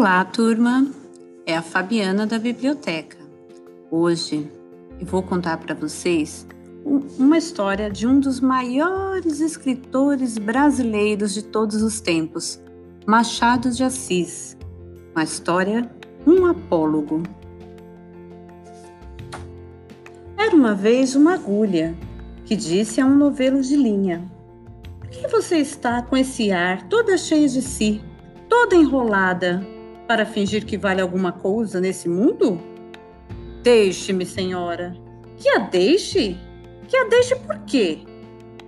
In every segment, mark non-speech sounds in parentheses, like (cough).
Olá, turma! É a Fabiana da biblioteca. Hoje eu vou contar para vocês uma história de um dos maiores escritores brasileiros de todos os tempos, Machado de Assis. Uma história, um apólogo. Era uma vez uma agulha que disse a um novelo de linha: Por que você está com esse ar toda cheia de si, toda enrolada, para fingir que vale alguma coisa nesse mundo? Deixe-me, senhora. Que a deixe? Que a deixe por quê?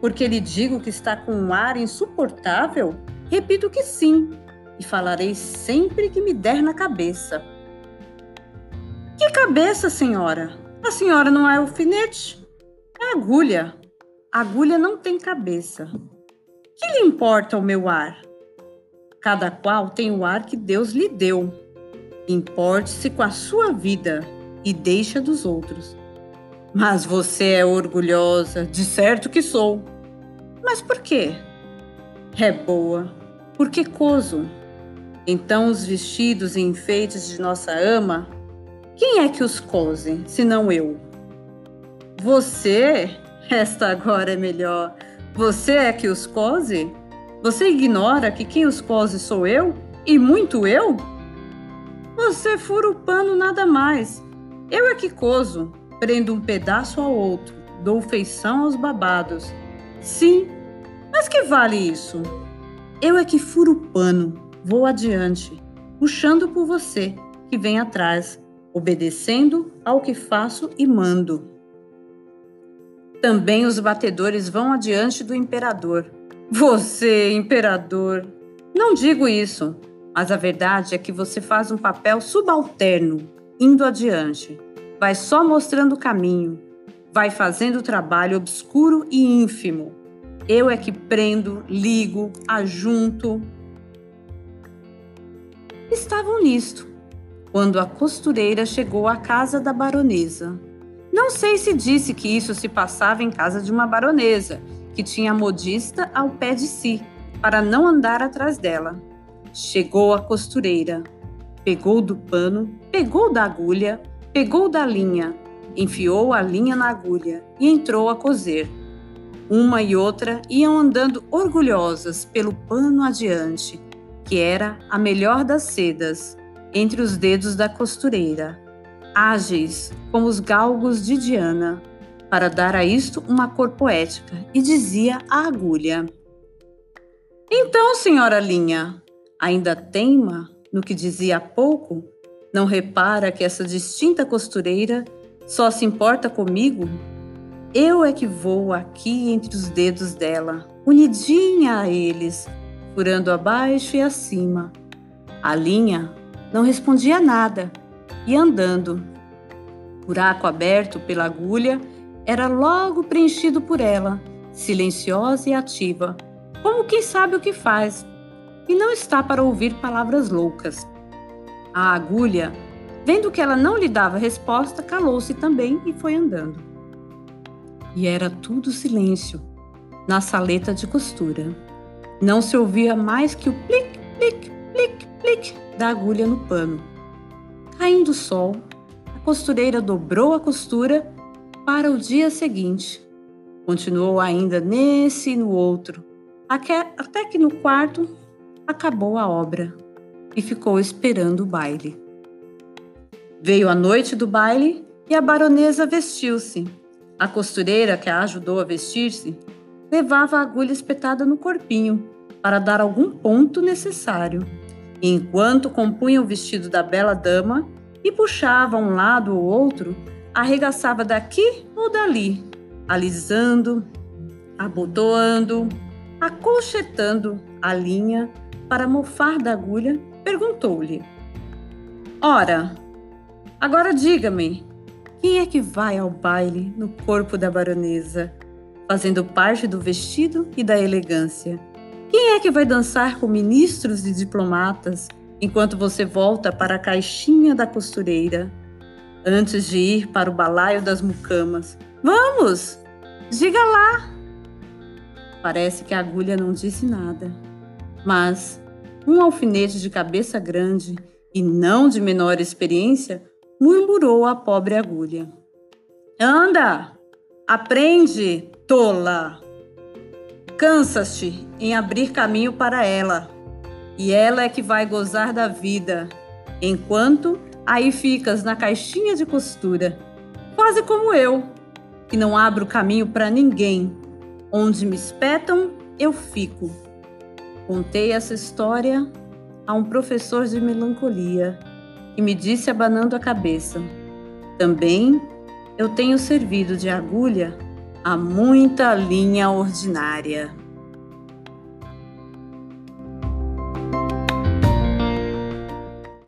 Porque lhe digo que está com um ar insuportável? Repito que sim, e falarei sempre que me der na cabeça. Que cabeça, senhora? A senhora não é alfinete? É agulha. A agulha não tem cabeça. Que lhe importa o meu ar? Cada qual tem o ar que Deus lhe deu. Importe-se com a sua vida e deixa dos outros. Mas você é orgulhosa, de certo que sou. Mas por quê? É boa, porque coso. Então os vestidos e enfeites de nossa ama, quem é que os cose, senão eu? Você? (laughs) Esta agora é melhor. Você é que os cose? Você ignora que quem os cose sou eu? E muito eu? Você fura o pano nada mais. Eu é que coso, prendo um pedaço ao outro, dou feição aos babados. Sim, mas que vale isso? Eu é que furo o pano, vou adiante, puxando por você, que vem atrás, obedecendo ao que faço e mando. Também os batedores vão adiante do imperador. Você, imperador! Não digo isso, mas a verdade é que você faz um papel subalterno, indo adiante. Vai só mostrando o caminho, vai fazendo o trabalho obscuro e ínfimo. Eu é que prendo, ligo, ajunto. Estavam nisto, quando a costureira chegou à casa da baronesa. Não sei se disse que isso se passava em casa de uma baronesa, que tinha a modista ao pé de si, para não andar atrás dela. Chegou a costureira, pegou do pano, pegou da agulha, pegou da linha, enfiou a linha na agulha e entrou a coser. Uma e outra iam andando orgulhosas pelo pano adiante, que era a melhor das sedas, entre os dedos da costureira, ágeis como os galgos de Diana para dar a isto uma cor poética, e dizia a agulha: Então, senhora Linha, ainda teima no que dizia há pouco? Não repara que essa distinta costureira só se importa comigo? Eu é que vou aqui entre os dedos dela, unidinha a eles, furando abaixo e acima. A linha não respondia nada, e andando. Buraco aberto pela agulha era logo preenchido por ela, silenciosa e ativa, como quem sabe o que faz, e não está para ouvir palavras loucas. A agulha, vendo que ela não lhe dava resposta, calou-se também e foi andando. E era tudo silêncio na saleta de costura. Não se ouvia mais que o plic, plic, plic, plic da agulha no pano. Caindo o sol, a costureira dobrou a costura para o dia seguinte. Continuou ainda nesse e no outro, até que no quarto acabou a obra e ficou esperando o baile. Veio a noite do baile e a baronesa vestiu-se. A costureira que a ajudou a vestir-se levava a agulha espetada no corpinho para dar algum ponto necessário. Enquanto compunha o vestido da bela dama e puxava um lado ou outro, arregaçava daqui ou dali, alisando, abotoando, acolchetando a linha para mofar da agulha, perguntou-lhe: Ora, agora diga-me, quem é que vai ao baile no corpo da baronesa, fazendo parte do vestido e da elegância? Quem é que vai dançar com ministros e diplomatas enquanto você volta para a caixinha da costureira? Antes de ir para o balaio das mucamas. Vamos! Diga lá! Parece que a agulha não disse nada, mas um alfinete de cabeça grande e não de menor experiência, murmurou a pobre agulha. Anda, aprende, tola! Cansas-te em abrir caminho para ela, e ela é que vai gozar da vida, enquanto aí ficas na caixinha de costura, quase como eu, que não abro caminho para ninguém. Onde me espetam, eu fico. Contei essa história a um professor de melancolia e me disse abanando a cabeça: Também eu tenho servido de agulha a muita linha ordinária.